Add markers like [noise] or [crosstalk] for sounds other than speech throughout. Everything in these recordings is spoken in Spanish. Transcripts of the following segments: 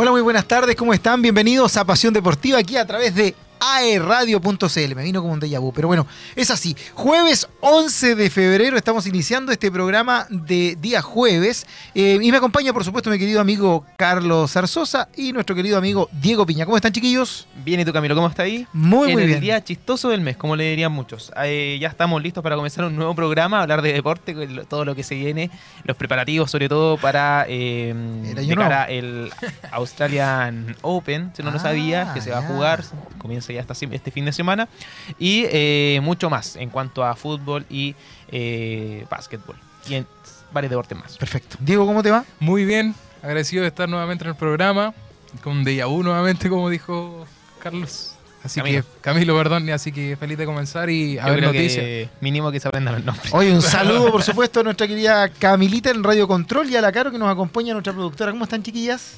Hola, muy buenas tardes, ¿cómo están? Bienvenidos a Pasión Deportiva aquí a través de aerradio.cl. Me vino como un déjà vu, pero bueno, es así. Jueves 11 de febrero estamos iniciando este programa de día jueves. Eh, y me acompaña, por supuesto, mi querido amigo Carlos Zarzosa y nuestro querido amigo Diego Piña. ¿Cómo están, chiquillos? Bien, ¿y tú, Camilo? ¿Cómo está ahí? Muy, muy en bien. el día chistoso del mes, como le dirían muchos. Eh, ya estamos listos para comenzar un nuevo programa, hablar de deporte, todo lo que se viene, los preparativos, sobre todo para eh, El año de cara el Australian Open, si no lo Ah, sabías, que se va ya. a jugar, comienza ya esta sem- este fin de semana, y eh, mucho más en cuanto a fútbol y eh, básquetbol, y en varios deportes más. Perfecto. Diego, ¿cómo te va? Muy bien, agradecido de estar nuevamente en el programa, con Deja Vu nuevamente, como dijo Carlos. Así Camilo. que, Camilo, perdón, y así que feliz de comenzar y a Yo ver noticias. que mínimo que se aprendan los nombres. Hoy un [laughs] saludo, por supuesto, a nuestra querida Camilita en Radio Control y a la Caro que nos acompaña, nuestra productora. ¿Cómo están, chiquillas?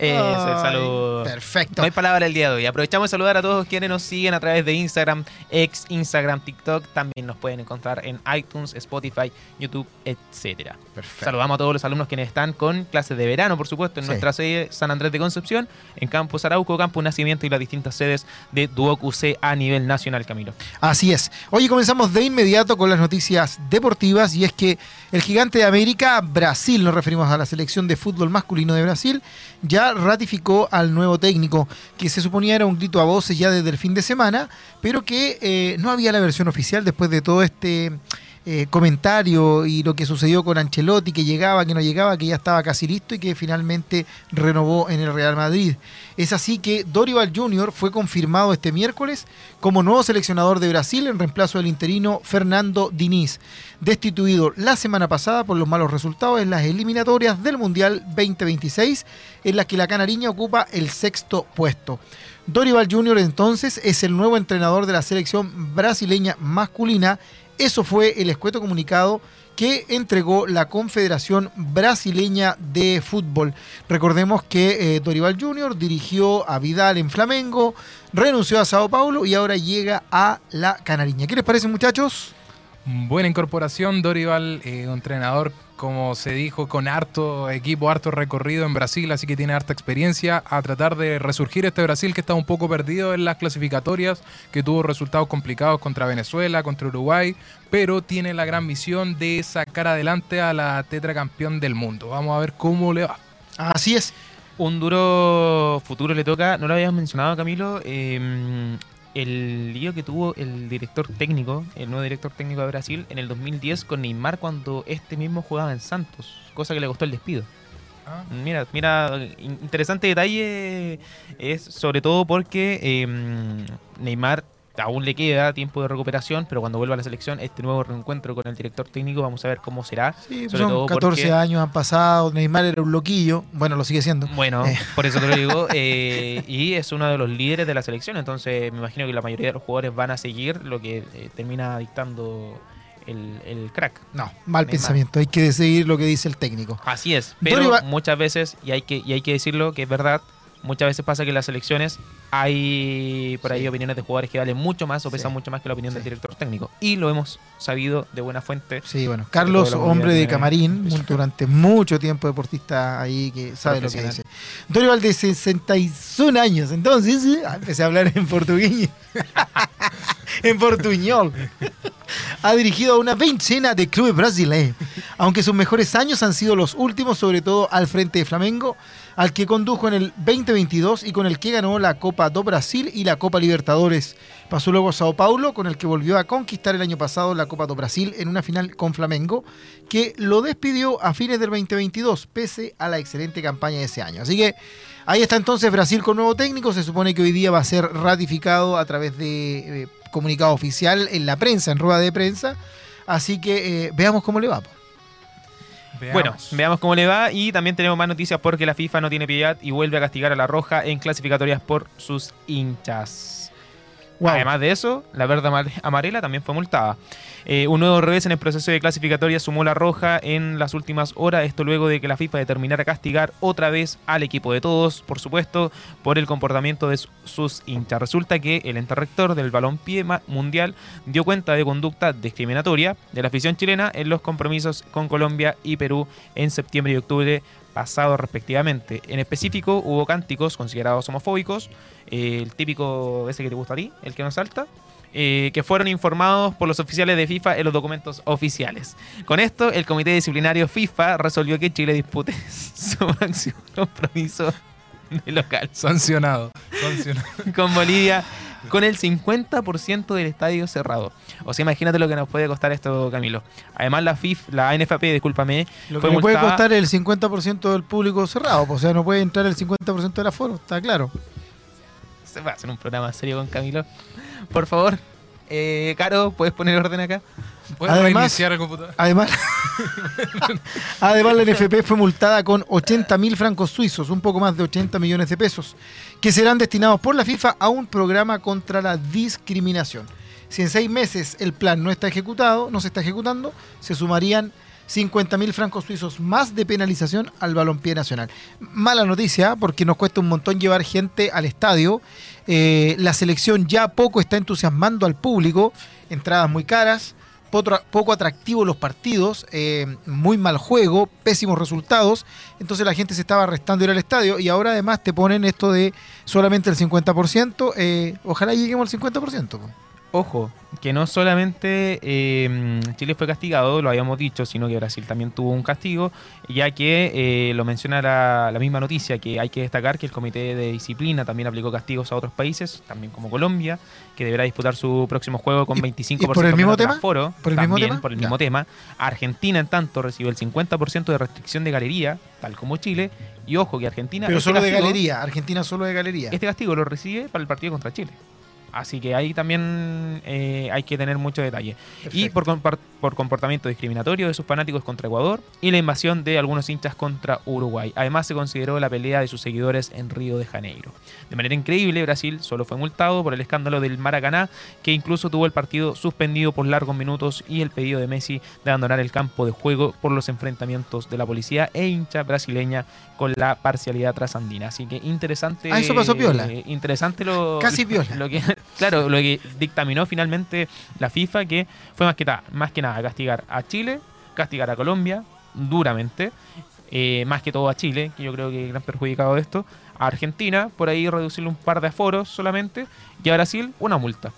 Ese es el Ay, saludo. Perfecto. No hay palabra el día de hoy. Aprovechamos de saludar a todos quienes nos siguen a través de Instagram, ex Instagram, TikTok. También nos pueden encontrar en iTunes, Spotify, YouTube, etcétera. Perfecto. Saludamos a todos los alumnos quienes están con clases de verano, por supuesto, en Sí. nuestra sede San Andrés de Concepción, en Campus Arauco, Campus Nacimiento y las distintas sedes de Duoc UC a nivel nacional, Camilo. Así es. Hoy comenzamos de inmediato con las noticias deportivas y es que el gigante de América, Brasil, nos referimos a la selección de fútbol masculino de Brasil, ya ratificó al nuevo técnico, que se suponía era un grito a voces ya desde el fin de semana, pero que eh, no había la versión oficial después de todo este eh, comentario y lo que sucedió con Ancelotti, que llegaba, que no llegaba, que ya estaba casi listo y que finalmente renovó en el Real Madrid. Es así que Dorival Jr. fue confirmado este miércoles como nuevo seleccionador de Brasil en reemplazo del interino Fernando Diniz, destituido la semana pasada por los malos resultados en las eliminatorias del Mundial 2026, en las que la canariña ocupa el sexto puesto. Dorival Jr. entonces es el nuevo entrenador de la selección brasileña masculina. Eso fue el escueto comunicado que entregó la Confederación Brasileña de Fútbol. Recordemos que eh, Dorival Jr. dirigió a Vidal en Flamengo, renunció a Sao Paulo y ahora llega a la Canariña. ¿Qué les parece, muchachos? Buena incorporación, Dorival, eh, entrenador, como se dijo, con harto equipo, harto recorrido en Brasil, así que tiene harta experiencia a tratar de resurgir este Brasil que está un poco perdido en las clasificatorias, que tuvo resultados complicados contra Venezuela, contra Uruguay, pero tiene la gran misión de sacar adelante a la tetracampeón del mundo. Vamos a ver cómo le va. Así es. Un duro futuro le toca, no lo habías mencionado Camilo, eh, el lío que tuvo el director técnico, el nuevo director técnico de Brasil en el 2010 con Neymar cuando este mismo jugaba en Santos, cosa que le costó el despido. Ah, Mira, mira, in- interesante detalle es sobre todo porque eh, Neymar aún le queda tiempo de recuperación, pero cuando vuelva a la selección, este nuevo reencuentro con el director técnico, vamos a ver cómo será. Sí, Sobre son todo 14 porque- años han pasado. Neymar era un loquillo. Bueno, lo sigue siendo. Bueno, Eh. por eso te lo digo. [laughs] eh, y es uno de los líderes de la selección. Entonces, me imagino que la mayoría de los jugadores van a seguir lo que eh, termina dictando el, el crack. No, mal Neymar. pensamiento. Hay que seguir lo que dice el técnico. Así es. Pero Dorival- muchas veces, y hay, que, y hay que decirlo que es verdad, muchas veces pasa que en las selecciones hay por ahí Sí. opiniones de jugadores que valen mucho más o pesan Sí. mucho más que la opinión del Sí. director técnico. Y lo hemos sabido de buena fuente. Sí, bueno. Carlos, hombre de camarín, durante mucho tiempo deportista ahí que sabe lo que dice. Dorival de 61 años, entonces eh, ah, empecé a hablar en portugués. [laughs] en portuñol. Ha dirigido a una veintena de clubes brasileños, aunque sus mejores años han sido los últimos, sobre todo al frente de Flamengo, al que condujo en el 2022 y con el que ganó la Copa do Brasil y la Copa Libertadores. Pasó luego a Sao Paulo, con el que volvió a conquistar el año pasado la Copa do Brasil en una final con Flamengo, que lo despidió a fines del 2022, pese a la excelente campaña de ese año. Así que ahí está entonces Brasil con nuevo técnico. Se supone que hoy día va a ser ratificado a través de eh, comunicado oficial en la prensa, en rueda de prensa. Así que eh, veamos cómo le va. Bueno, veamos cómo le va y también tenemos más noticias porque la FIFA no tiene piedad y vuelve a castigar a la Roja en clasificatorias por sus hinchas. Además de eso, la verde amar- amarela también fue multada. Eh, un nuevo revés en el proceso de clasificatoria sumó la roja en las últimas horas, esto luego de que la FIFA determinara castigar otra vez al equipo de todos, por supuesto, por el comportamiento de su- sus hinchas. Resulta que el ente rector del balompié mundial dio cuenta de conducta discriminatoria de la afición chilena en los compromisos con Colombia y Perú en septiembre y octubre pasado respectivamente. En específico, hubo cánticos considerados homofóbicos, eh, el típico ese que te gusta a ti, el que no salta, eh, que fueron informados por los oficiales de FIFA en los documentos oficiales. Con esto, el Comité Disciplinario FIFA resolvió que Chile dispute [laughs] su máximo compromiso de local Sancionado. Sancionado. [laughs] con Bolivia con el 50% del estadio cerrado. O sea, imagínate lo que nos puede costar esto, Camilo. Además, la FIF, la NFP, discúlpame, Lo que fue puede costar el 50% del público cerrado, pues, o sea, no puede entrar el 50% del aforo, está claro. Se va a hacer un programa serio con Camilo. Por favor, eh, Caro, ¿puedes poner orden acá? ¿Puedes Además- reiniciar el computador? Además, [laughs] además la NFP fue multada con 80 mil francos suizos, un poco más de 80 millones de pesos, que serán destinados por la FIFA a un programa contra la discriminación. Si en seis meses el plan no está ejecutado, no se está ejecutando, se sumarían 50 mil francos suizos más de penalización al balompié nacional. Mala noticia, porque nos cuesta un montón llevar gente al estadio. Eh, la selección ya poco está entusiasmando al público, entradas muy caras, poco, atractivos los partidos, eh, muy mal juego, pésimos resultados. Entonces la gente se estaba restando ir al estadio y ahora además te ponen esto de solamente el 50%. eh, ojalá lleguemos al 50%. Ojo, que no solamente eh, Chile fue castigado, lo habíamos dicho, sino que Brasil también tuvo un castigo, ya que eh, lo menciona la, la misma noticia, que hay que destacar que el Comité de Disciplina también aplicó castigos a otros países, también como Colombia, que deberá disputar su próximo juego con ¿Y- 25% y por el mismo tema? aforo, ¿Por el mismo también tema? por el Ya. mismo tema. Argentina, en tanto, recibió el 50% de restricción de galería, tal como Chile, y ojo que Argentina... Pero este solo de galería, Argentina solo de galería. este castigo lo recibe para el partido contra Chile. Así que ahí también eh, hay que tener mucho detalle. Y por, por comportamiento discriminatorio de sus fanáticos contra Ecuador y la invasión de algunos hinchas contra Uruguay. Además se consideró la pelea de sus seguidores en Río de Janeiro. De manera increíble, Brasil solo fue multado por el escándalo del Maracaná, que incluso tuvo el partido suspendido por largos minutos y el pedido de Messi de abandonar el campo de juego por los enfrentamientos de la policía e hincha brasileña con la parcialidad trasandina. Así que interesante. Ah, eso pasó piola. eh, interesante lo. Casi piola. Lo que, claro, lo que dictaminó finalmente la FIFA, que fue más que, más que nada castigar a Chile, castigar a Colombia duramente, eh, más que todo a Chile, que yo creo que gran perjudicado de esto, a Argentina, por ahí reducirle un par de aforos solamente, y a Brasil una multa.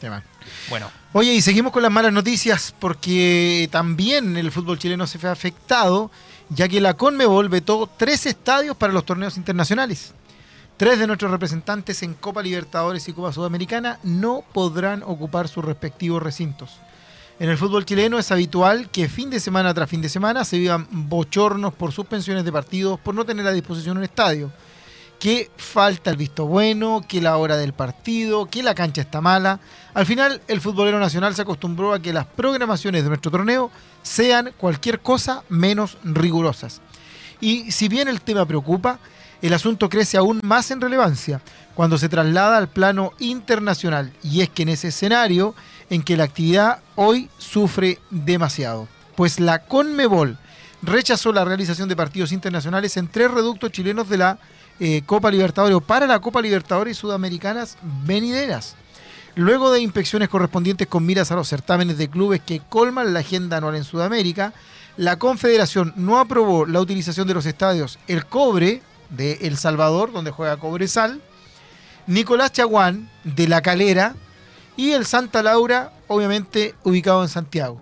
Tema. Bueno, Oye, y seguimos con las malas noticias porque también el fútbol chileno se fue afectado, ya que la Conmebol vetó tres estadios para los torneos internacionales. Tres de nuestros representantes en Copa Libertadores y Copa Sudamericana no podrán ocupar sus respectivos recintos. En el fútbol chileno es habitual que fin de semana tras fin de semana se vivan bochornos por suspensiones de partidos por no tener a disposición un estadio. Que falta el visto bueno, que la hora del partido, que la cancha está mala. Al final, el futbolero nacional se acostumbró a que las programaciones de nuestro torneo sean cualquier cosa menos rigurosas. Y si bien el tema preocupa, el asunto crece aún más en relevancia cuando se traslada al plano internacional. Y es que en ese escenario en que la actividad hoy sufre demasiado. Pues la Conmebol rechazó la realización de partidos internacionales en tres reductos chilenos de la eh, Copa Libertadores o para la Copa Libertadores Sudamericanas venideras. Luego de inspecciones correspondientes con miras a los certámenes de clubes que colman la agenda anual en Sudamérica, la Confederación no aprobó la utilización de los estadios El Cobre de El Salvador, donde juega Cobresal, Nicolás Chaguán de La Calera y el Santa Laura, obviamente ubicado en Santiago.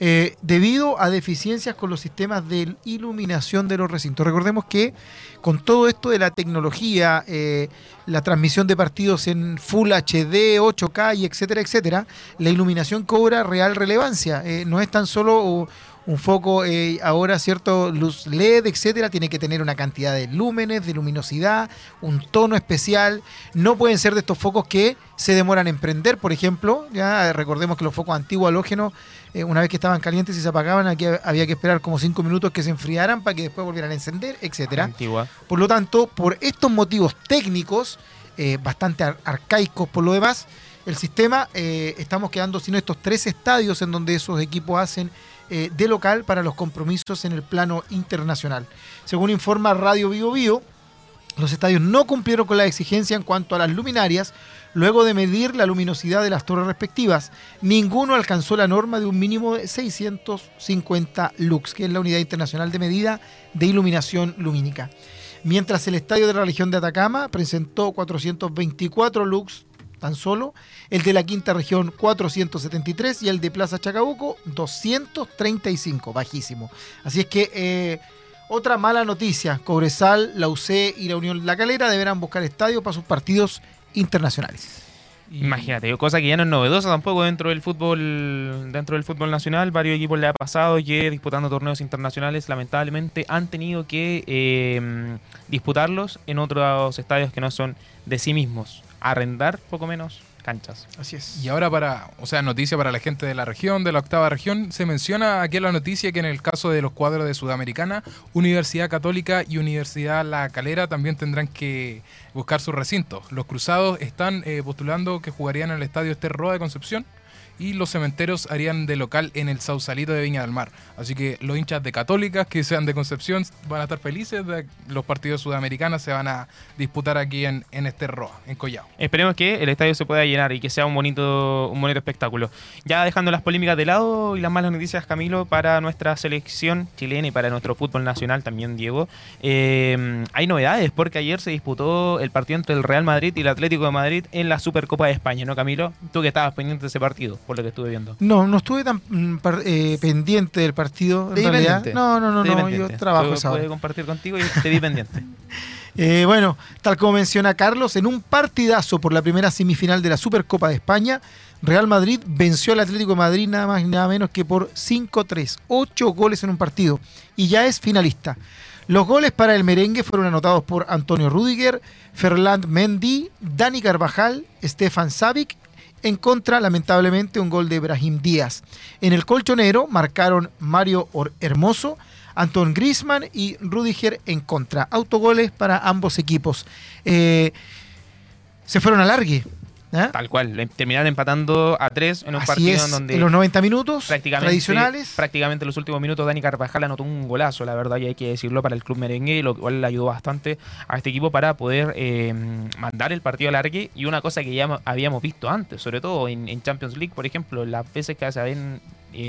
eh, debido a deficiencias con los sistemas de iluminación de los recintos. Recordemos que con todo esto de la tecnología, eh, la transmisión de partidos en Full HD, 8K y etcétera, etcétera, la iluminación cobra real relevancia. Eh, no es tan solo un foco eh, ahora, cierto, luz LED, etcétera, tiene que tener una cantidad de lúmenes, de luminosidad, un tono especial. No pueden ser de estos focos que se demoran en prender, por ejemplo. Ya recordemos que los focos antiguos halógenos, eh, una vez que estaban calientes y se apagaban, aquí había que esperar como cinco minutos que se enfriaran para que después volvieran a encender, etcétera. antigua. Por lo tanto, por estos motivos técnicos, eh, bastante ar- arcaicos por lo demás, el sistema, eh, estamos quedando sin estos tres estadios en donde esos equipos hacen eh, de local para los compromisos en el plano internacional. Según informa Radio Vivo Vivo, Los estadios no cumplieron con la exigencia en cuanto a las luminarias, luego de medir la luminosidad de las torres respectivas. Ninguno alcanzó la norma de un mínimo de 650 lux, que es la unidad internacional de medida de iluminación lumínica. Mientras el estadio de la región de Atacama presentó 424 lux tan solo, el de la quinta región 473 y el de Plaza Chacabuco 235, bajísimo. Así es que eh, otra mala noticia, Cobresal, la UC y la Unión La Calera deberán buscar estadio para sus partidos internacionales. Imagínate, cosa que ya no es novedosa tampoco dentro del fútbol dentro del fútbol nacional. Varios equipos le ha pasado que disputando torneos internacionales lamentablemente han tenido que eh, disputarlos en otros estadios que no son de sí mismos. Arrendar poco menos canchas. Así es. Y ahora para, o sea, noticia para la gente de la región, de la octava región, se menciona aquí en la noticia que en el caso de los cuadros de Sudamericana, Universidad Católica y Universidad La Calera también tendrán que buscar sus recintos. Los cruzados están eh, postulando que jugarían en el estadio Esterroa de Concepción y los cementeros harían de local en el Sausalito de Viña del Mar. Así que los hinchas de Católicas que sean de Concepción van a estar felices de los partidos sudamericanos se van a disputar aquí en, en Esterroa, en Collao. Esperemos que el estadio se pueda llenar y que sea un bonito, un bonito espectáculo. Ya dejando las polémicas de lado y las malas noticias, Camilo, para nuestra selección chilena y para nuestro fútbol nacional también, Diego. eh, hay novedades porque ayer se disputó el partido entre el Real Madrid y el Atlético de Madrid en la Supercopa de España, ¿no, Camilo? Tú que estabas pendiente de ese partido, por lo que estuve viendo. No, no estuve tan mm, eh, pendiente del partido. En Te vi realidad. pendiente. No, no, no, Te no. Yo trabajo esa hora. compartir contigo y te vi pendiente. [laughs] Eh, bueno, tal como menciona Carlos, en un partidazo por la primera semifinal de la Supercopa de España, Real Madrid venció al Atlético de Madrid nada más y nada menos que por 5-3, 8 goles en un partido y ya es finalista. Los goles para el merengue fueron anotados por Antonio Rudiger, Ferland Mendy, Dani Carvajal, Stefan Savic. En contra, lamentablemente, un gol de Brahim Díaz. En el colchonero marcaron Mario Hermoso, Anton Griezmann y Rudiger en contra. Autogoles para ambos equipos. Eh, se fueron a largue. ¿Ah? Tal cual, le- terminaron empatando a tres en un Así partido es, en donde en los 90 minutos prácticamente, tradicionales. prácticamente en los últimos minutos Dani Carvajal anotó un golazo, la verdad, y hay que decirlo para el club merengue, lo cual le ayudó bastante a este equipo para poder eh, mandar el partido a largue. Y una cosa que ya habíamos visto antes, sobre todo en, en Champions League, por ejemplo, las veces que se habían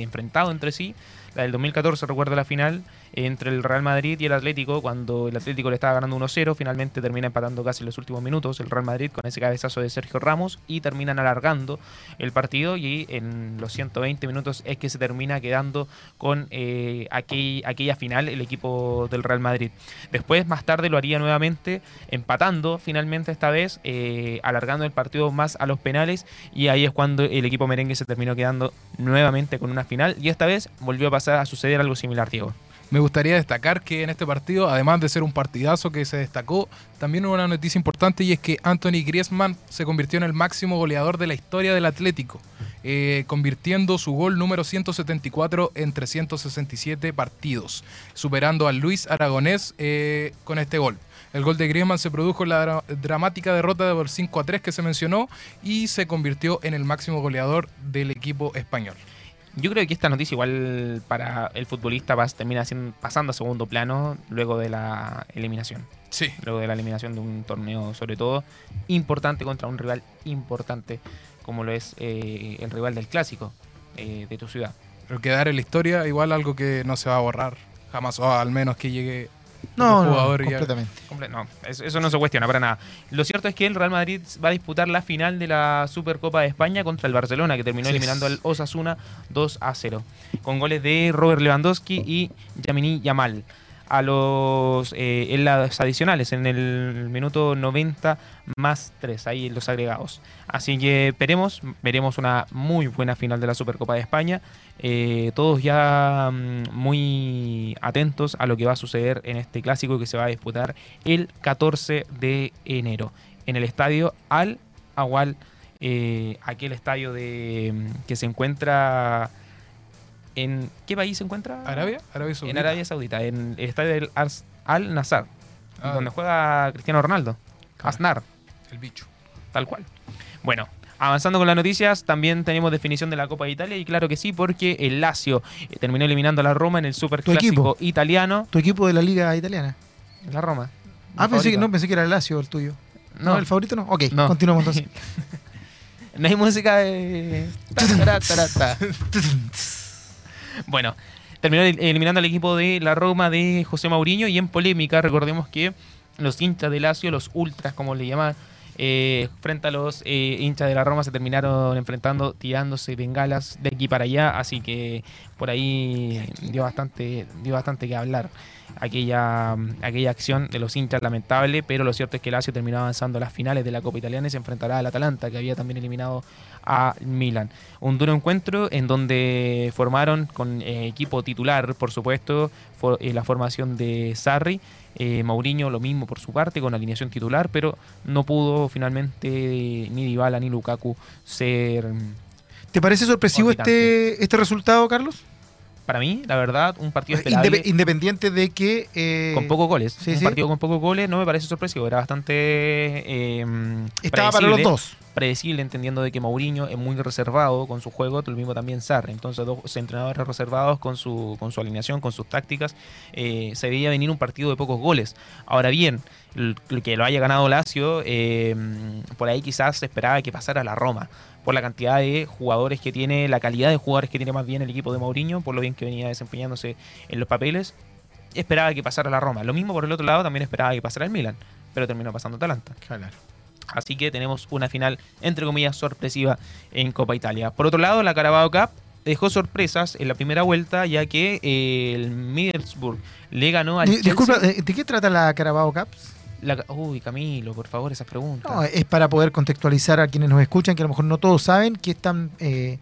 enfrentado entre sí, la del 2014, recuerdo la final, entre el Real Madrid y el Atlético, cuando el Atlético le estaba ganando 1-0, finalmente termina empatando casi en los últimos minutos el Real Madrid con ese cabezazo de Sergio Ramos y terminan alargando el partido y en los 120 minutos es que se termina quedando con eh, aquel- aquella final el equipo del Real Madrid. Después, más tarde, lo haría nuevamente, empatando finalmente esta vez, eh, alargando el partido más a los penales y ahí es cuando el equipo merengue se terminó quedando nuevamente con una final y esta vez volvió a pasar a suceder algo similar, Diego. Me gustaría destacar que en este partido, además de ser un partidazo que se destacó, también hubo una noticia importante y es que Anthony Griezmann se convirtió en el máximo goleador de la historia del Atlético, eh, convirtiendo su gol número 174 en 367 partidos, superando a Luis Aragonés eh, con este gol. El gol de Griezmann se produjo en la dra- dramática derrota por 5 a 3 que se mencionó y se convirtió en el máximo goleador del equipo español. Yo creo que esta noticia igual para el futbolista pas- termina siendo- pasando a segundo plano luego de la eliminación. Sí. Luego de la eliminación de un torneo, sobre todo, importante contra un rival importante como lo es eh, el rival del clásico eh, de tu ciudad. Pero quedar en la historia, igual algo que no se va a borrar jamás, o al menos que llegue No, no, jugador ya- completamente. Comple- No, eso, eso no se cuestiona para nada. Lo cierto es que el Real Madrid va a disputar la final de la Supercopa de España contra el Barcelona, que terminó Sí. eliminando al Osasuna 2 a 0, con goles de Robert Lewandowski y Yamini Yamal. A los eh, en las adicionales, en el minuto 90 más 3, ahí en los agregados. Así que veremos, veremos una muy buena final de la Supercopa de España. Eh, todos ya mm, muy atentos a lo que va a suceder en este clásico que se va a disputar el 14 de enero en el estadio Al Awal, eh, aquel estadio de mm, que se encuentra en ¿qué país se encuentra? ¿Arabia? ¿Arabia Saudita? En Arabia Saudita, en el estadio del Al Nazar, Ah, donde juega Cristiano Ronaldo. Asnar. El bicho. Tal cual. Bueno, avanzando con las noticias, también tenemos definición de la Copa de Italia y claro que sí, porque el Lazio eh, terminó eliminando a la Roma en el Superclásico italiano. Tu equipo de la liga italiana. La Roma. Ah, pensé que, no, pensé que era el Lazio el tuyo. No, No. el favorito no. Ok, No. continuamos entonces. [laughs] No hay música de. [laughs] Bueno, terminó el- eliminando al equipo de la Roma de José Mourinho y en polémica, recordemos que los hinchas de Lazio, los ultras como le llaman, eh, frente a los eh, hinchas de la Roma se terminaron enfrentando, tirándose bengalas de aquí para allá, así que por ahí dio bastante, dio bastante que hablar aquella, aquella acción de los hinchas lamentable, pero lo cierto es que Lazio terminó avanzando a las finales de la Copa Italiana y se enfrentará al Atalanta, que había también eliminado a Milan. Un duro encuentro en donde formaron con eh, equipo titular, por supuesto, la formación de Sarri. Eh, Mourinho lo mismo por su parte con alineación titular, pero no pudo finalmente ni Dybala ni Lukaku ser, ¿Te parece sorpresivo este, este resultado, Carlos? Para mí, la verdad, un partido esperable. Indep- independiente de que... eh, con pocos goles. sí, un sí. partido con pocos goles no me parece sorpresivo. Era bastante eh, Estaba para los dos. predecible, entendiendo de que Mourinho es muy reservado con su juego, lo mismo también Sarri. Entonces, dos entrenadores reservados con su, con su alineación, con sus tácticas. eh, se veía venir un partido de pocos goles. Ahora bien, el, el que lo haya ganado Lazio, por ahí quizás se esperaba que pasara la Roma. Por la cantidad de jugadores que tiene, la calidad de jugadores que tiene más bien el equipo de Mourinho, por lo bien que venía desempeñándose en los papeles. Esperaba que pasara la Roma. Lo mismo por el otro lado, también esperaba que pasara el Milan, pero terminó pasando Atalanta. Así que tenemos una final, entre comillas, sorpresiva en Copa Italia. Por otro lado, la Carabao Cup dejó sorpresas en la primera vuelta, ya que eh, el Middlesbrough le ganó al Di- Chelsea. Disculpa, ¿de, de qué trata la Carabao Cup? La- uy, Camilo, por favor, esas preguntas. No, es para poder contextualizar a quienes nos escuchan, que a lo mejor no todos saben que es tan... eh,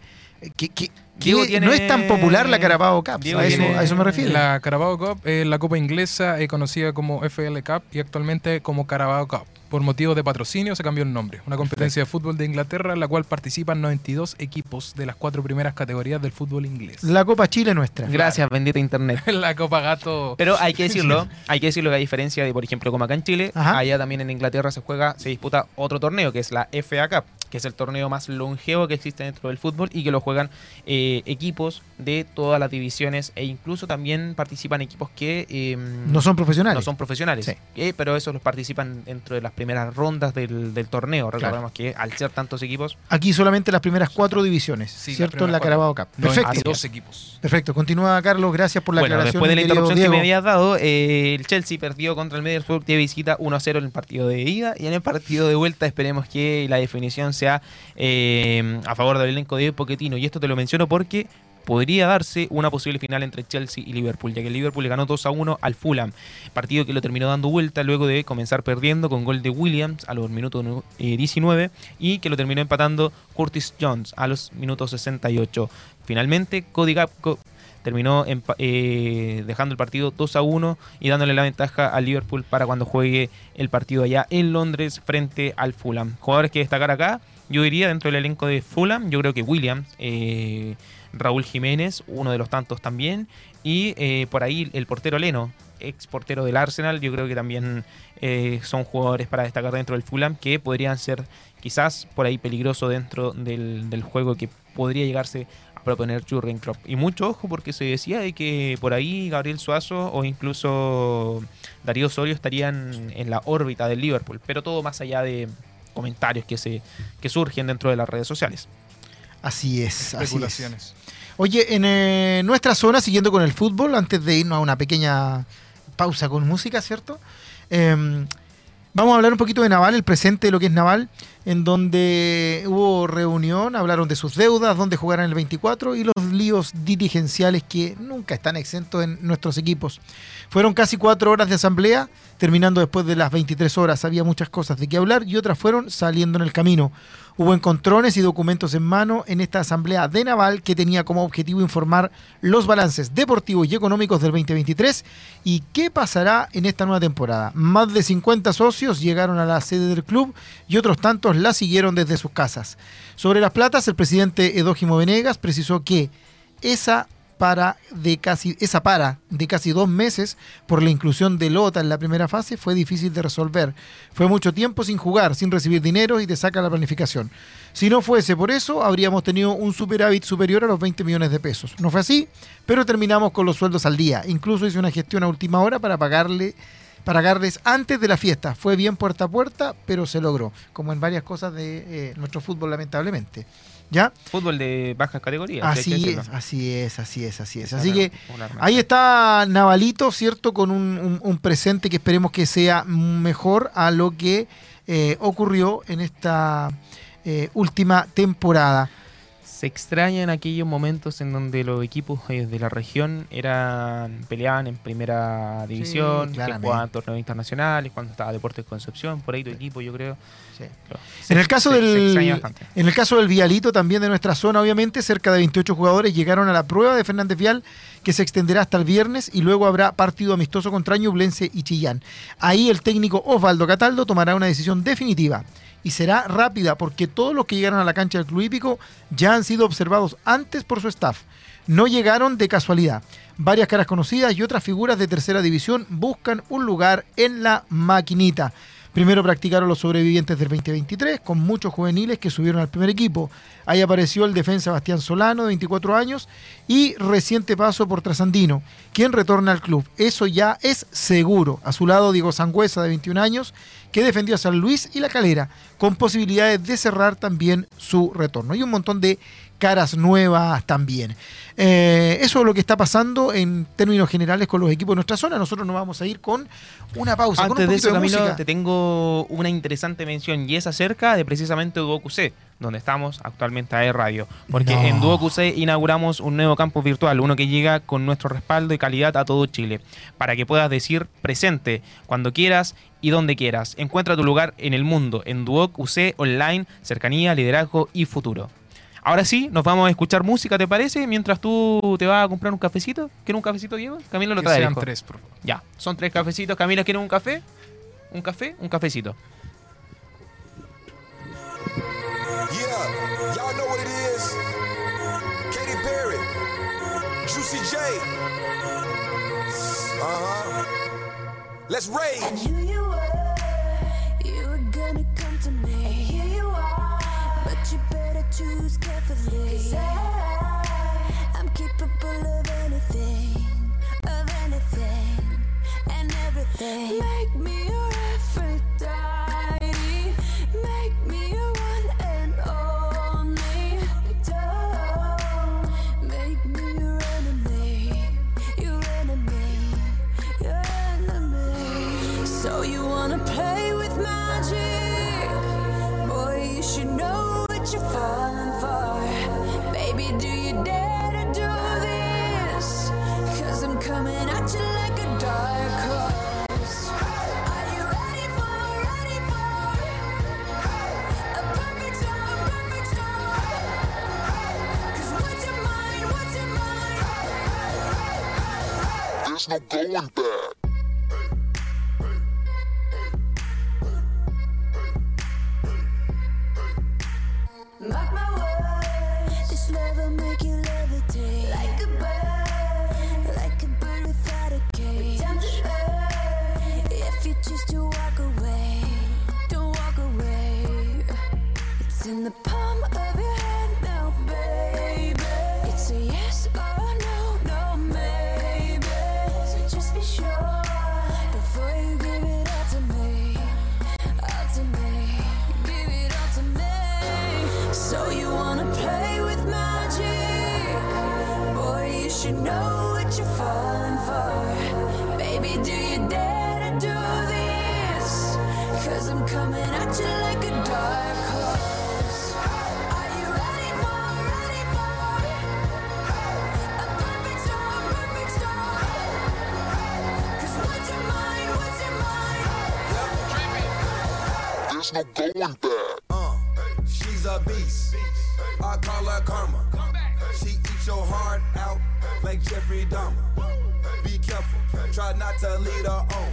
que, que- que Diego tiene- no es tan popular la Carabao Cup. Diego A eso, tiene- a eso me refiero. La Carabao Cup es la copa inglesa eh, conocida como FL Cup y actualmente como Carabao Cup. Por motivos de patrocinio se cambió el nombre. Una competencia de fútbol de Inglaterra en la cual participan 92 equipos de las cuatro primeras categorías del fútbol inglés. La Copa Chile nuestra. Gracias, bendita internet. [laughs] La Copa Gato. Pero hay que decirlo, [laughs] hay que decirlo que a diferencia de, por ejemplo, como acá en Chile, Ajá. allá también en Inglaterra se juega, se disputa otro torneo, que es la FA Cup, que es el torneo más longevo que existe dentro del fútbol y que lo juegan eh, equipos de todas las divisiones e incluso también participan equipos que eh, No son profesionales. no son profesionales, Sí. eh, pero esos los participan dentro de las primeras rondas del, del torneo. Recordemos que al ser tantos equipos, Aquí solamente las primeras cuatro divisiones, Sí, ¿cierto? En la Carabao Cup. Perfecto. 92 equipos. Perfecto. Continúa, Carlos. Gracias por la bueno, aclaración. después de la interrupción que Diego. me habías dado, eh, el Chelsea perdió contra el Middlesbrough de visita 1-0 en el partido de ida y en el partido de vuelta esperemos que la definición sea eh, a favor del elenco de Pochettino. Y esto te lo menciono porque podría darse una posible final entre Chelsea y Liverpool, ya que el Liverpool le ganó 2 a 1 al Fulham, partido que lo terminó dando vuelta luego de comenzar perdiendo con gol de Williams a los minutos nu- eh, 19 y que lo terminó empatando Curtis Jones a los minutos 68. Finalmente, Cody Gapco terminó eh, dejando el partido 2 a 1 y dándole la ventaja al Liverpool para cuando juegue el partido allá en Londres frente al Fulham. Jugadores que destacar acá, yo diría dentro del elenco de Fulham, yo creo que Williams, eh, Raúl Jiménez, uno de los tantos también, y eh, por ahí el portero Leno, ex portero del Arsenal, yo creo que también eh, son jugadores para destacar dentro del Fulham que podrían ser quizás por ahí peligroso dentro del, del juego que podría llegarse proponer Jurgen Klopp. Y mucho ojo porque se decía de que por ahí Gabriel Suazo o incluso Darío Osorio estarían en la órbita del Liverpool, pero todo más allá de comentarios que se que surgen dentro de las redes sociales. Así es. Así es. Especulaciones. Oye, en eh, nuestra zona, siguiendo con el fútbol, antes de irnos a una pequeña pausa con música, ¿cierto? Em, vamos a hablar un poquito de Naval, el presente de lo que es Naval, en donde hubo reunión, hablaron de sus deudas, dónde jugarán el 24 y los líos dirigenciales que nunca están exentos en nuestros equipos. Fueron casi cuatro horas de asamblea, terminando después de las 23 horas. Había muchas cosas de qué hablar y otras fueron saliendo en el camino. Hubo encontrones y documentos en mano en esta asamblea de Naval que tenía como objetivo informar los balances deportivos y económicos del 2023 y qué pasará en esta nueva temporada. Más de 50 socios llegaron a la sede del club y otros tantos la siguieron desde sus casas. Sobre las platas, el presidente Edógimo Venegas precisó que esa para de casi esa para de casi dos meses por la inclusión de Lota en la primera fase fue difícil de resolver. Fue mucho tiempo sin jugar, sin recibir dinero y te saca la planificación. Si no fuese por eso, habríamos tenido un superávit superior a los 20 millones de pesos. No fue así, pero terminamos con los sueldos al día. Incluso hice una gestión a última hora para pagarle para Gardes antes de la fiesta. Fue bien puerta a puerta, pero se logró, como en varias cosas de eh, nuestro fútbol, lamentablemente. ¿Ya? Fútbol de bajas categorías. Así es, así es, así es, así es. Así que ahí está Navalito, ¿cierto? Con un, un, un presente que esperemos que sea mejor a lo que eh, ocurrió en esta eh, última temporada. Se extrañan aquellos momentos en donde los equipos eh, de la región eran peleaban en primera división, que jugaban torneos internacionales, cuando estaba Deportes Concepción, por ahí tu equipo yo creo. Sí. Se, en, el caso se, del, se en el caso del Vialito, también de nuestra zona, obviamente, cerca de 28 jugadores llegaron a la prueba de Fernández Vial, que se extenderá hasta el viernes y luego habrá partido amistoso contra Ñublense y Chillán. Ahí el técnico Osvaldo Cataldo tomará una decisión definitiva y será rápida porque todos los que llegaron a la cancha del Club Hípico ya han sido observados antes por su staff. No llegaron de casualidad. Varias caras conocidas y otras figuras de tercera división buscan un lugar en la maquinita. Primero practicaron los sobrevivientes del 2023 con muchos juveniles que subieron al primer equipo. Ahí apareció el defensa Bastián Solano, de 24 años, y reciente paso por Trasandino, quien retorna al club. Eso ya es seguro. A su lado Diego Sangüesa, de 21 años, que defendió a San Luis y La Calera, con posibilidades de cerrar también su retorno. Y un montón de caras nuevas también. Eh, eso es lo que está pasando en términos generales con los equipos de nuestra zona. Nosotros nos vamos a ir con una pausa. Antes con un de eso, de Camilo, música. te tengo una interesante mención y es acerca de precisamente Duoc UC, donde estamos actualmente a Radio. Porque No. en Duoc UC inauguramos un nuevo campus virtual, uno que llega con nuestro respaldo y calidad a todo Chile, para que puedas decir presente cuando quieras y donde quieras. Encuentra tu lugar en el mundo, en Duoc UC Online, cercanía, liderazgo y futuro. Ahora sí, nos vamos a escuchar música, ¿te parece? Mientras tú te vas a comprar un cafecito. ¿Quieres un cafecito, Diego? Camilo lo Que trae. sean hijo. tres, por favor. Ya, son tres cafecitos. Camila, ¿quieren un café? ¿Un café? Un cafecito. Yeah, y'all know what it is. Katy Perry, Juicy J. Uh huh. Let's rage. Choose carefully. 'Cause I, I'm capable of anything, of anything, and everything. There's no going back. Like Jeffrey Dahmer. Be careful, try not to lead her on.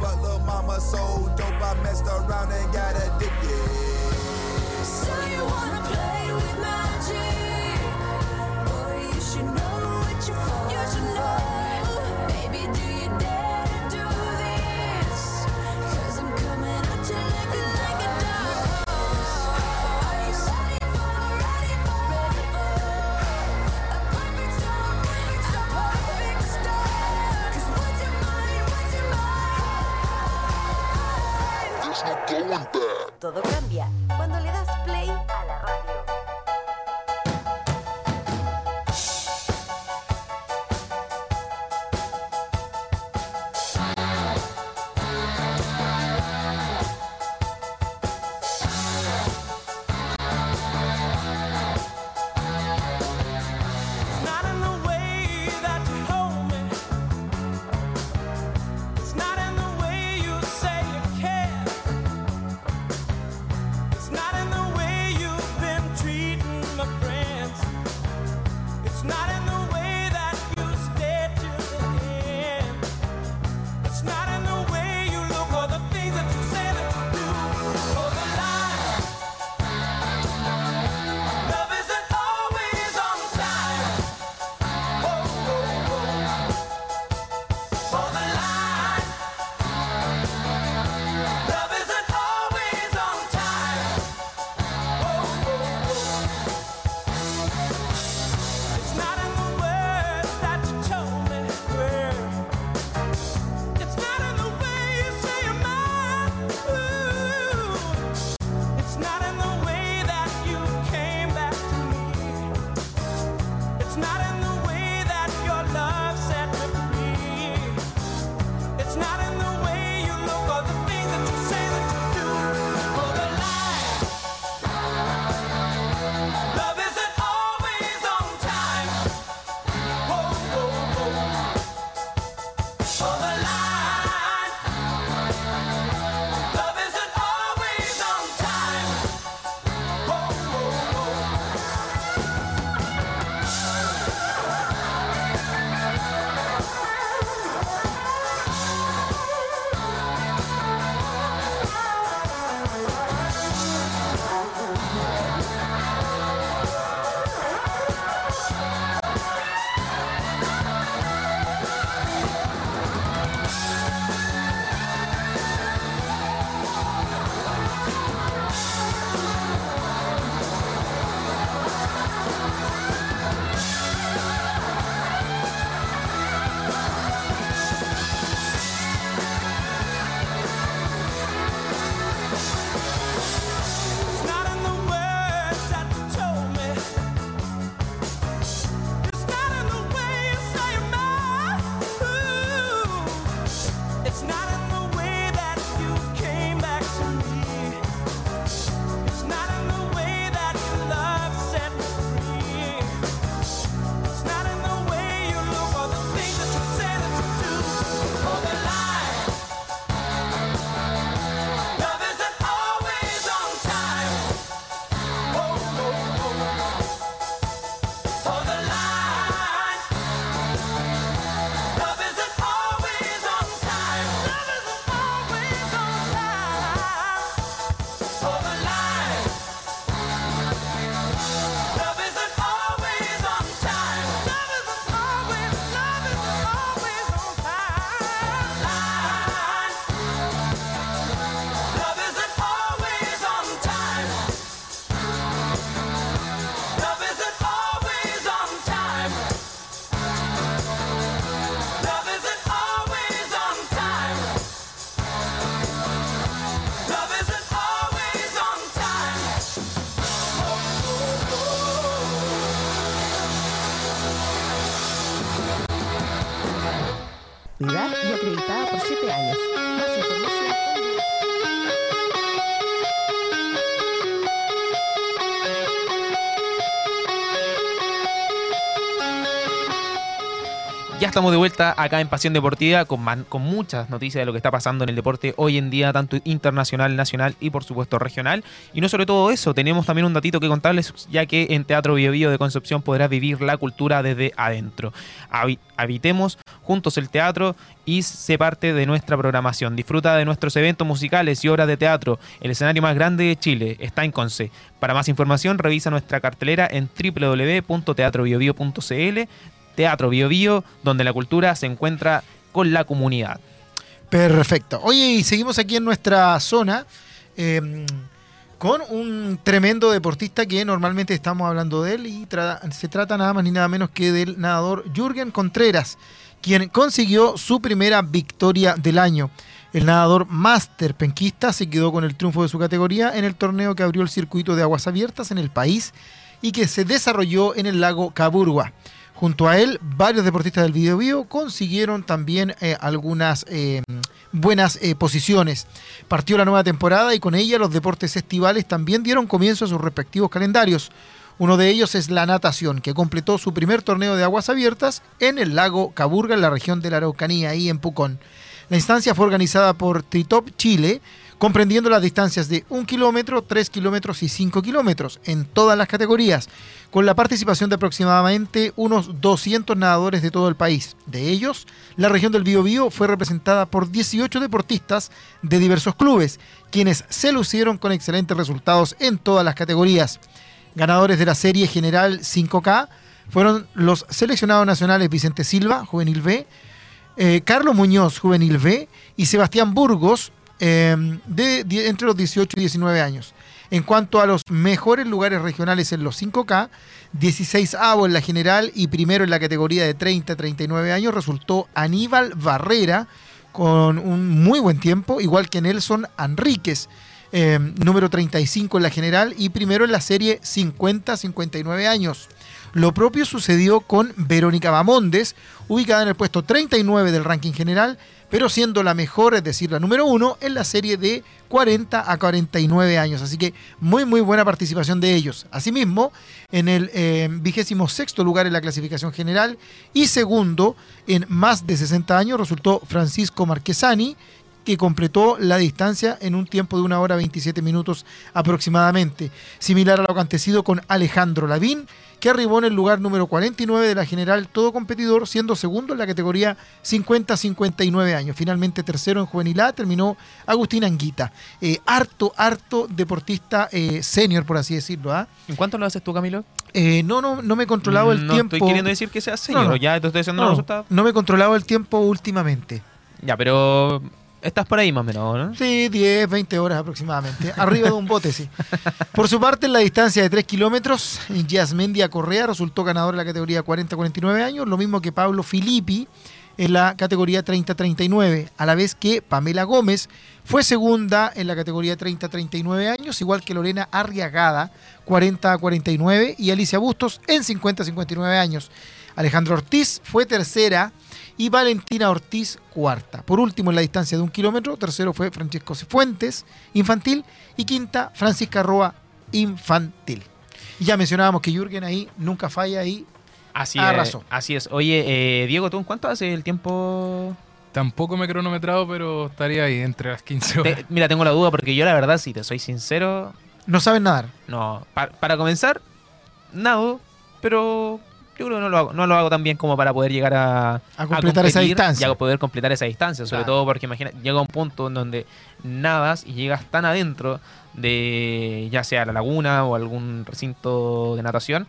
but little mama so dope, I messed around and got addicted. So you wanna play with magic? Boy, you should know what you're for. You should know. Todo cambia cuando le das play a la estamos de vuelta acá en Pasión Deportiva con, con muchas noticias de lo que está pasando en el deporte hoy en día, tanto internacional, nacional y por supuesto regional. Y no sobre todo eso, tenemos también un datito que contarles, ya que en Teatro Bio Bio de Concepción podrás vivir la cultura desde adentro. Habi- Habitemos juntos el teatro y sé parte de nuestra programación. Disfruta de nuestros eventos musicales y obras de teatro. El escenario más grande de Chile está en Conce. Para más información, revisa nuestra cartelera en www.teatrobiobio.cl Teatro Bio Bio, donde la cultura se encuentra con la comunidad. Perfecto. Oye, y seguimos aquí en nuestra zona eh, con un tremendo deportista que normalmente estamos hablando de él y se trata nada más ni nada menos que del nadador Jürgen Contreras, quien consiguió su primera victoria del año. El nadador máster penquista se quedó con el triunfo de su categoría en el torneo que abrió el circuito de aguas abiertas en el país y que se desarrolló en el lago Caburgua. Junto a él, varios deportistas del Video Bio consiguieron también eh, algunas eh, buenas eh, posiciones. Partió la nueva temporada y con ella los deportes estivales también dieron comienzo a sus respectivos calendarios. Uno de ellos es la natación, que completó su primer torneo de aguas abiertas en el lago Caburga, en la región de la Araucanía, ahí en Pucón. La instancia fue organizada por Tritop Chile, comprendiendo las distancias de 1 kilómetro, 3 kilómetros y 5 kilómetros en todas las categorías, con la participación de aproximadamente unos 200 nadadores de todo el país. De ellos, la región del Biobío fue representada por 18 deportistas de diversos clubes, quienes se lucieron con excelentes resultados en todas las categorías. Ganadores de la serie general 5K fueron los seleccionados nacionales Vicente Silva, juvenil B, eh, Carlos Muñoz, juvenil B, y Sebastián Burgos, eh, de, entre los 18 y 19 años. En cuanto a los mejores lugares regionales en los 5K, 16 avo en la general y primero en la categoría de 30 a 39 años resultó Aníbal Barrera con un muy buen tiempo, igual que Nelson Enríquez, eh, número 35 en la general y primero en la serie 50-59 años. Lo propio sucedió con Verónica Bamondes, ubicada en el puesto 39 del ranking general, pero siendo la mejor, es decir, la número uno, en la serie de 40 a 49 años. Así que muy, muy buena participación de ellos. Asimismo, en el vigésimo sexto lugar en la clasificación general y segundo en más de 60 años resultó Francisco Marquesani, que completó la distancia en un tiempo de una hora 27 minutos aproximadamente. Similar a lo acontecido con Alejandro Lavín, que arribó en el lugar número 49 de la general todo competidor, siendo segundo en la categoría 50-59 años. Finalmente tercero en juvenil A terminó Agustín Anguita. Eh, harto, harto deportista eh, senior, por así decirlo. ¿ah? ¿En cuánto lo haces tú, Camilo? Eh, no, no, no me he controlado el no tiempo. estoy queriendo decir que sea señor, No, no. ya te estoy diciendo no, los no, resultados. no me he controlado el tiempo últimamente. Ya, pero estás por ahí más o menos, ¿no? Sí, 10, 20 horas aproximadamente. Arriba de un bote, sí. Por su parte, en la distancia de 3 kilómetros, Yasmendia Correa resultó ganador en la categoría 40-49 años, lo mismo que Pablo Filippi en la categoría 30-39, a la vez que Pamela Gómez fue segunda en la categoría 30-39 años, igual que Lorena Arriagada, 40-49, y Alicia Bustos en 50-59 años. Alejandro Ortiz fue tercera y Valentina Ortiz cuarta. Por último, en la distancia de un kilómetro, tercero fue Francesco Fuentes, infantil, y quinta, Francisca Roa, infantil. Y ya mencionábamos que Jürgen ahí nunca falla ahí. Así Ah, es. razón. Así es. Oye, eh, Diego, ¿tú en cuánto hace el tiempo? Tampoco me he cronometrado, pero estaría ahí entre las 15 horas. Te- mira, tengo la duda porque yo la verdad, si te soy sincero, No saben nadar. no. Pa- para comenzar, nado, pero yo creo que no lo hago, no lo hago tan bien como para poder llegar a, A completar esa distancia. Y a poder completar esa distancia. Sobre Claro. todo porque imagina, llega un punto en donde nadas y llegas tan adentro de ya sea la laguna o algún recinto de natación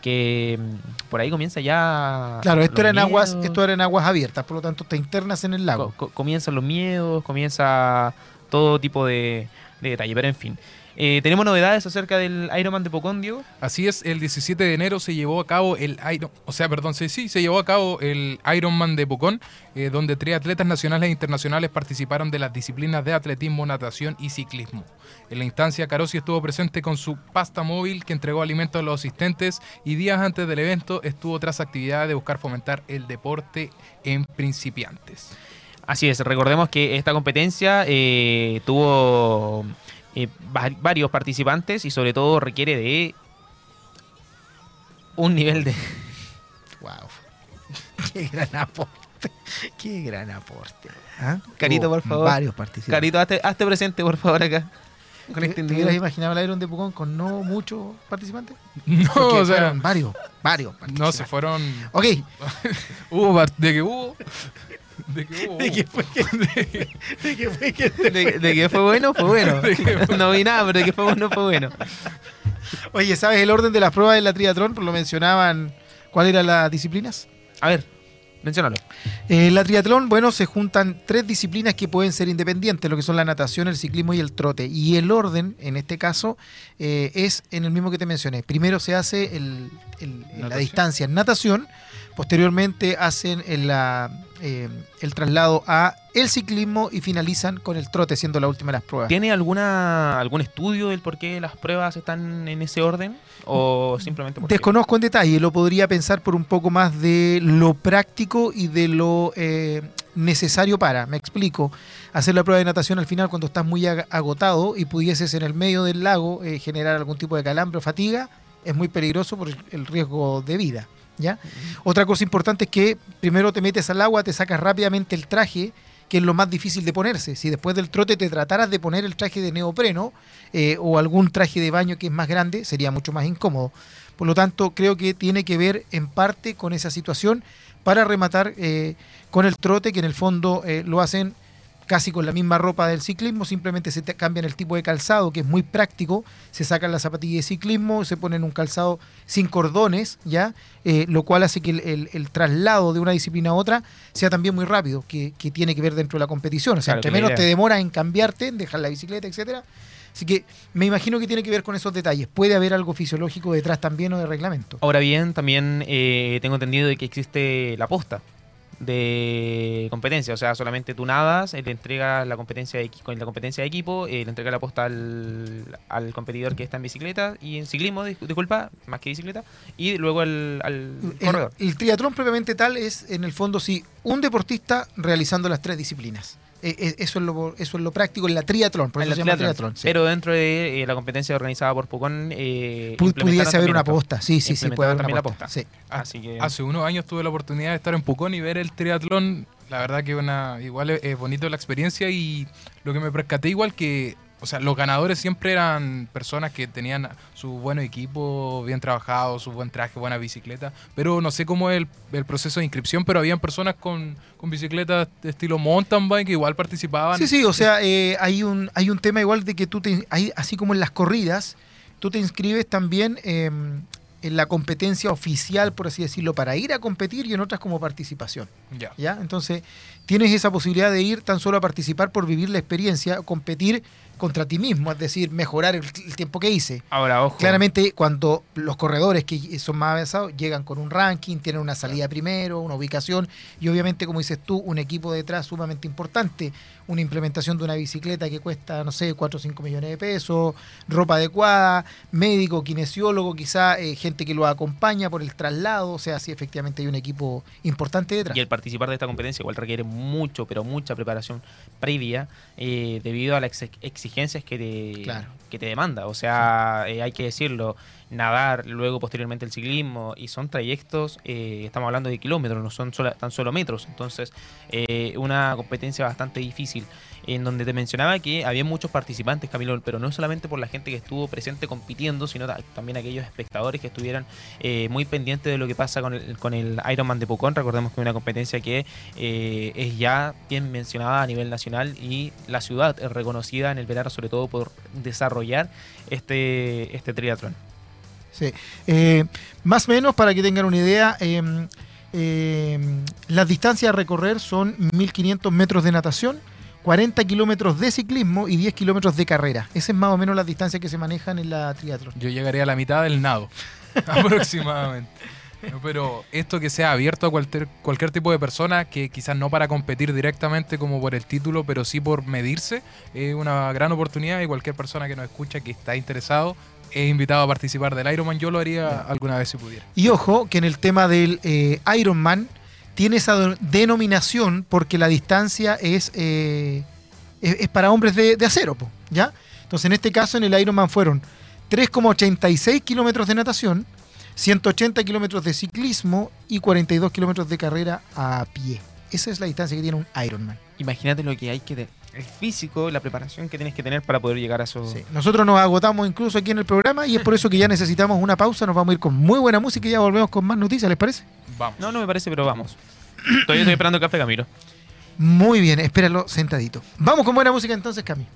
que mm, por ahí comienza ya Claro, esto era, en aguas, esto era en aguas abiertas, por lo tanto te internas en el lago. Co- co- comienzan los miedos, comienza todo tipo de, de detalle. Pero en fin, Eh, tenemos novedades acerca del Ironman de Pocón, Diego. Así es, el 17 de enero se llevó a cabo el Iron, o sea, perdón, sí, sí, se llevó a cabo el Ironman de Pucón, eh, donde tres atletas nacionales e internacionales participaron de las disciplinas de atletismo, natación y ciclismo. En la instancia, Carosi estuvo presente con su pasta móvil que entregó alimentos a los asistentes y días antes del evento estuvo tras actividades de buscar fomentar el deporte en principiantes. Así es, recordemos que esta competencia eh, tuvo eh, va- varios participantes y sobre todo requiere de un nivel de... [laughs] Wow. [laughs] Qué gran aporte. Qué gran aporte. ¿Ah? Carito, por favor. Varios participantes. Carito, hazte, hazte presente, por favor, acá. Con ¿Te, este te hubieras imaginado el Iron de Pucón con no muchos participantes? [laughs] No, Porque o sea, fueron varios, varios no participantes. se fueron. Ok, Hubo part- de que hubo. De que hubo. ¿de qué fue [laughs] de qué fue que De, de que fue bueno, fue bueno. [laughs] No vi nada, pero de que fue bueno, fue bueno. Oye, ¿sabes el orden de las pruebas de la triatlón? Lo mencionaban. ¿Cuáles eran las disciplinas? A ver, menciónalo. Eh, En la triatlón, bueno, se juntan tres disciplinas que pueden ser independientes, lo que son la natación, el ciclismo y el trote. Y el orden, en este caso, eh, es en el mismo que te mencioné. Primero se hace el- el- la distancia en natación, posteriormente hacen el, la, eh, el traslado a el ciclismo y finalizan con el trote, siendo la última de las pruebas. ¿Tiene alguna algún estudio del por qué las pruebas están en ese orden? ¿O simplemente porque Desconozco en detalle, lo podría pensar por un poco más de lo práctico y de lo eh, necesario para. Me explico. Hacer la prueba de natación al final cuando estás muy ag- agotado y pudieses en el medio del lago eh, generar algún tipo de calambre o fatiga, es muy peligroso por el riesgo de vida. ¿Ya? Otra cosa importante es que primero te metes al agua, te sacas rápidamente el traje, que es lo más difícil de ponerse. Si después del trote te trataras de poner el traje de neopreno eh, o algún traje de baño que es más grande, sería mucho más incómodo. Por lo tanto, creo que tiene que ver en parte con esa situación para rematar eh, con el trote, que en el fondo eh, lo hacen casi con la misma ropa del ciclismo, simplemente se te cambian el tipo de calzado, que es muy práctico, se sacan las zapatillas de ciclismo, se ponen un calzado sin cordones, ¿ya? Eh, lo cual hace que el, el- el traslado de una disciplina a otra sea también muy rápido, que, que tiene que ver dentro de la competición. O sea, Claro, entre menos te demora en cambiarte, en dejar la bicicleta, etcétera. Así que me imagino que tiene que ver con esos detalles. Puede haber algo fisiológico detrás también o de reglamento. Ahora bien, también eh, tengo entendido de que existe la posta de competencia, o sea, solamente tú nadas, le entregas la competencia de, con la competencia de equipo, eh, le entregas la posta al, al competidor que está en bicicleta y en ciclismo, dis- disculpa, más que bicicleta, y luego al, al El, corredor. el triatlón propiamente tal es, en el fondo, sí, un deportista realizando las tres disciplinas. Eh, eh, eso, es lo, eso es lo práctico en la triatlón, por En eso la se llama triatlón. sí. Pero dentro de eh, la competencia organizada por Pucón, eh, pudiese haber una posta, sí, sí, sí, puede haber una posta. sí. Así que Hace unos años tuve la oportunidad de estar en Pucón y ver el triatlón. La verdad que una, igual es, es bonito la experiencia y lo que me percaté igual que, o sea, los ganadores siempre eran personas que tenían su buen equipo, bien trabajado, su buen traje, buena bicicleta. Pero no sé cómo es el, el proceso de inscripción, pero habían personas con, con bicicletas de estilo mountain bike que igual participaban. Sí, sí, o sea, eh, hay, un, hay un tema igual de que tú, te, hay, así como en las corridas, tú te inscribes también eh, en la competencia oficial, por así decirlo, para ir a competir y en otras como participación. Ya. ¿ya? Entonces, tienes esa posibilidad de ir tan solo a participar por vivir la experiencia, competir contra ti mismo, es decir, mejorar el, el tiempo que hice. ahora, ojo. Claramente, cuando los corredores que son más avanzados llegan con un ranking, tienen una salida primero, una ubicación y obviamente, como dices tú, un equipo detrás sumamente importante, una implementación de una bicicleta que cuesta, no sé, 4 o 5 millones de pesos, ropa adecuada, médico, kinesiólogo, quizá eh, gente que lo acompaña por el traslado, o sea, sí, efectivamente hay un equipo importante detrás. Y el participar de esta competencia igual requiere mucho, pero mucha preparación previa eh, debido a las ex- exigencias que te, Claro. que te demanda. O sea, eh, hay que decirlo, nadar, luego posteriormente el ciclismo, y son trayectos, eh, estamos hablando de kilómetros, no son sola- tan solo metros. Entonces, eh, una competencia bastante difícil, en donde te mencionaba que había muchos participantes, Camilo, pero no solamente por la gente que estuvo presente compitiendo, sino ta- también aquellos espectadores que estuvieran eh, muy pendientes de lo que pasa con el, con el Ironman de Pucón. Recordemos que es una competencia que eh, es ya bien mencionada a nivel nacional y la ciudad es reconocida en el verano sobre todo por desarrollar este, este triatlón. Sí. Eh, más o menos, para que tengan una idea, eh, eh, las distancias a recorrer son 1500 metros de natación, 40 kilómetros de ciclismo y 10 kilómetros de carrera. Esa es más o menos las distancias que se manejan en la triatlón. Yo llegaría a la mitad del nado, [laughs] aproximadamente. No, pero esto que sea abierto a cualquier, cualquier tipo de persona, que quizás no para competir directamente como por el título, pero sí por medirse, es una gran oportunidad y cualquier persona que nos escucha que está interesado es invitado a participar del Ironman. Yo lo haría alguna vez si pudiera. Y ojo que en el tema del eh, Ironman tiene esa denominación porque la distancia es, eh, es, para hombres de, acero, po, ¿ya? Entonces en este caso en el Ironman fueron 3,86 kilómetros de natación, 180 kilómetros de ciclismo y 42 kilómetros de carrera a pie. Esa es la distancia que tiene un Ironman. Imagínate lo que hay que. El físico, la preparación que tienes que tener para poder llegar a eso. Sí. Nosotros nos agotamos incluso aquí en el programa y es por eso que ya necesitamos una pausa. Nos vamos a ir con muy buena música y ya volvemos con más noticias, ¿les parece? Vamos. No, no me parece, pero vamos. Todavía estoy esperando el café, Camilo. Muy bien, espéralo sentadito. Vamos con buena música entonces, Cami.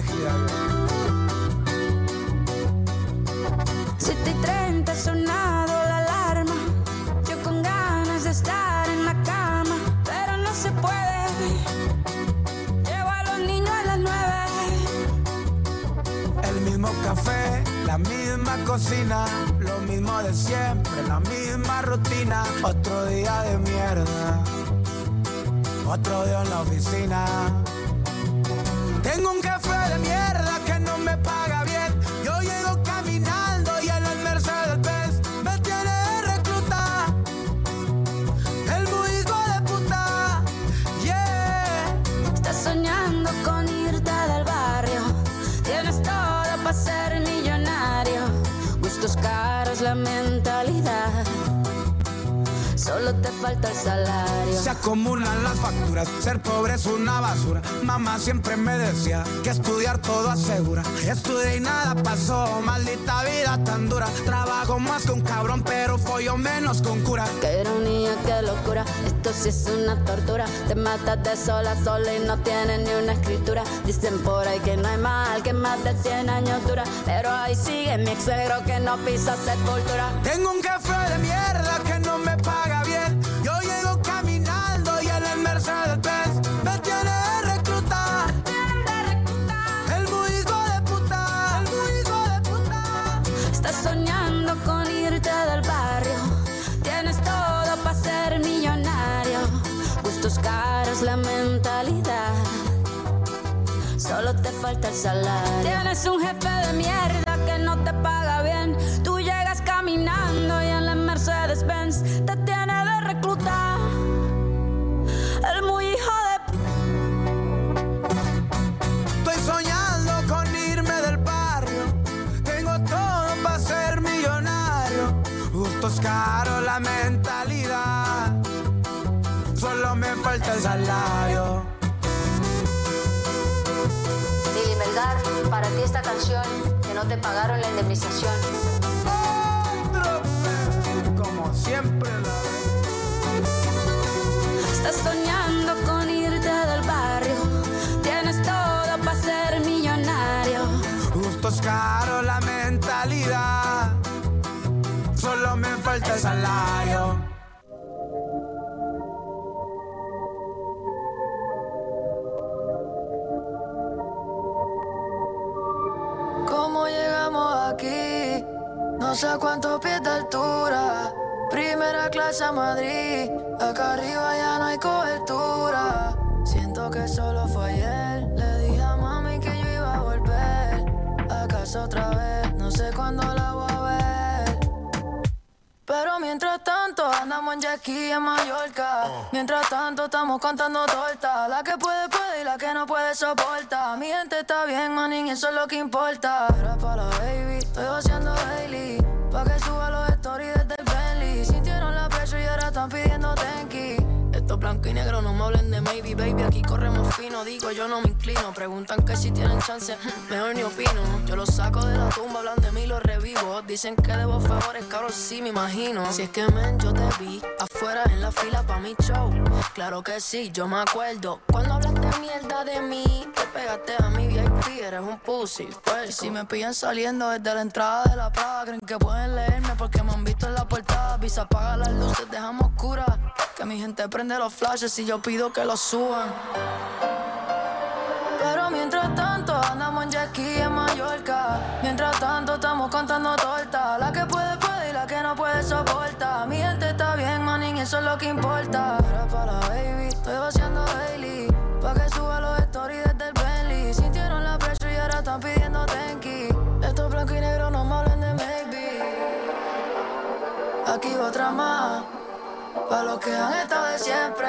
Regia. 7 y 30 ha sonado la alarma. Yo con ganas de estar en la cama, pero no se puede. Llevo a los niños a las 9. El mismo café, la misma cocina, lo mismo de siempre, la misma rutina. Otro día de mierda, otro día en la oficina. solamente Solo te falta el salario. Se acumulan las facturas, ser pobre es una basura. Mamá siempre me decía que estudiar todo asegura. Estudié y nada pasó, maldita vida tan dura. Trabajo más un cabrón, pero follo menos con cura. Qué ironía, qué locura. Esto sí es una tortura. Te matas de sola a sola y no tienes ni una escritura. Dicen por ahí que no hay mal, que más de 100 años dura. Pero ahí sigue mi ex suegro que no pisa sepultura. Tengo un café de mierda que falta el salario. Tienes un jefe de mierda pagaron la indemnización. Sé a cuántos pies de altura. Primera clase a Madrid. Acá arriba ya no hay cobertura. Siento que solo fue ayer. Le dije a mami que yo iba a volver. A casa otra vez. No sé cuándo la voy a ver. Pero mientras tanto andamos en Jackie en Mallorca. Mientras tanto estamos contando tortas. La que puede puede y la que no puede soporta. Mi gente está bien, manín, eso es lo que importa. Era para la baby, estoy vaciando daily. Están pidiendo tenki. Esto es blanco y negro, no me hablen de maybe, baby. Aquí corremos fino, digo yo no me inclino. Preguntan que si tienen chance, mejor ni opino. Yo los saco de la tumba, hablan de mí, los revivo. Dicen que debo favores, cabrón, sí me imagino. Si es que men, yo te vi afuera en la fila pa' mi show. Claro que sí, yo me acuerdo. Cuando hablaste mierda de mí, te pegaste a mi VIP, eres un pussy. Pues si me pillan saliendo desde la entrada de la plaza, creen que pueden leerme porque me han visto en la portada. Visa apaga las luces, dejamos oscuras. Que mi gente prende los flashes y yo pido que los suban. Pero mientras tanto andamos en Jackie en Mallorca. Mientras tanto estamos contando tortas. La que puede puede y la que no puede soporta. Mi gente está bien, manín, eso es lo que importa. Era para la baby, estoy vaciando daily. Pa' que suba los stories desde el Bentley. Sintieron la presión y ahora están pidiendo tenki. Esto es blanco y negro, no me hablen de maybe. Aquí otra más. Para los que han estado de siempre.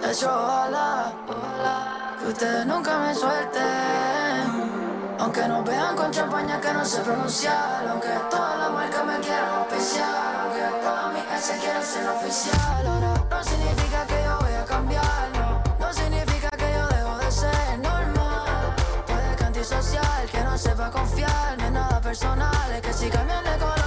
De hecho, ojalá, ojalá que ustedes nunca me suelten. Aunque nos vean con champaña que no sé pronunciar, aunque todas las marcas me quieran especial, aunque todas mis ex quieran ser oficial. Ahora no significa que yo voy a cambiar, no, no significa que yo dejo de ser normal. Puede que antisocial, que no sepa confiar, no es nada personal, es que si cambian de color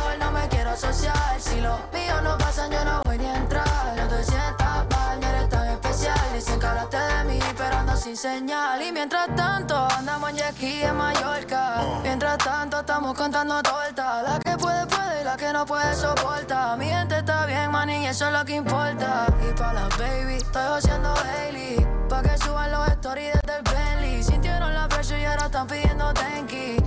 no me. Si los míos no pasan, yo no voy ni a entrar. No te sientas mal, no eres tan especial. Dicen que hablaste de mí, pero ando sin señal. Y mientras tanto, andamos en aquí en Mallorca. Mientras tanto, estamos contando torta. La que puede, puede y la que no puede, soporta. Mi gente está bien, man, y eso es lo que importa. Y pa' las baby, estoy haciendo Hailey. Pa' que suban los stories desde el Bentley. Sintieron la presión y ahora están pidiendo tanky.